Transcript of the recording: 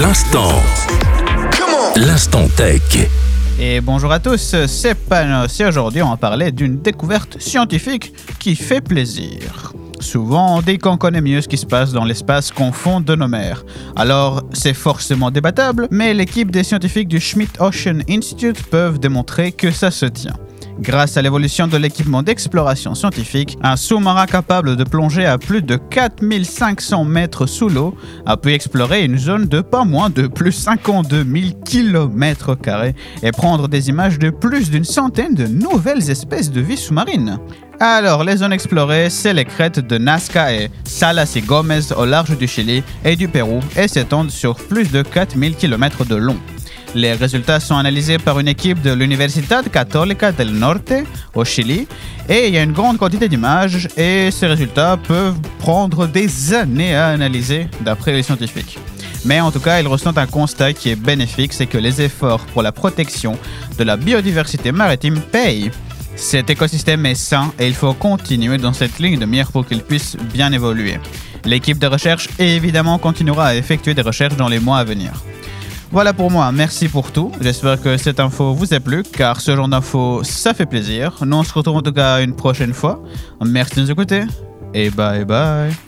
L'instant. L'instant tech. Et bonjour à tous, c'est Panos et aujourd'hui on va parler d'une découverte scientifique qui fait plaisir. Souvent, on dit qu'on connaît mieux ce qui se passe dans l'espace qu'on fond de nos mers. Alors, c'est forcément débattable, mais l'équipe des scientifiques du Schmidt Ocean Institute peuvent démontrer que ça se tient. Grâce à l'évolution de l'équipement d'exploration scientifique, un sous-marin capable de plonger à plus de 4500 mètres sous l'eau a pu explorer une zone de pas moins de plus 52 000 km et prendre des images de plus d'une centaine de nouvelles espèces de vie sous-marine. Alors, les zones explorées, c'est les crêtes de Nazca et Salas y Gomez au large du Chili et du Pérou et s'étendent sur plus de 4000 km de long. Les résultats sont analysés par une équipe de l'Universidad Católica del Norte au Chili et il y a une grande quantité d'images et ces résultats peuvent prendre des années à analyser d'après les scientifiques. Mais en tout cas, ils ressentent un constat qui est bénéfique, c'est que les efforts pour la protection de la biodiversité maritime payent. Cet écosystème est sain et il faut continuer dans cette ligne de mire pour qu'il puisse bien évoluer. L'équipe de recherche évidemment continuera à effectuer des recherches dans les mois à venir. Voilà pour moi, merci pour tout. J'espère que cette info vous a plu, car ce genre d'info, ça fait plaisir. Nous on se retrouve en tout cas une prochaine fois. Merci de nous écouter, et bye bye.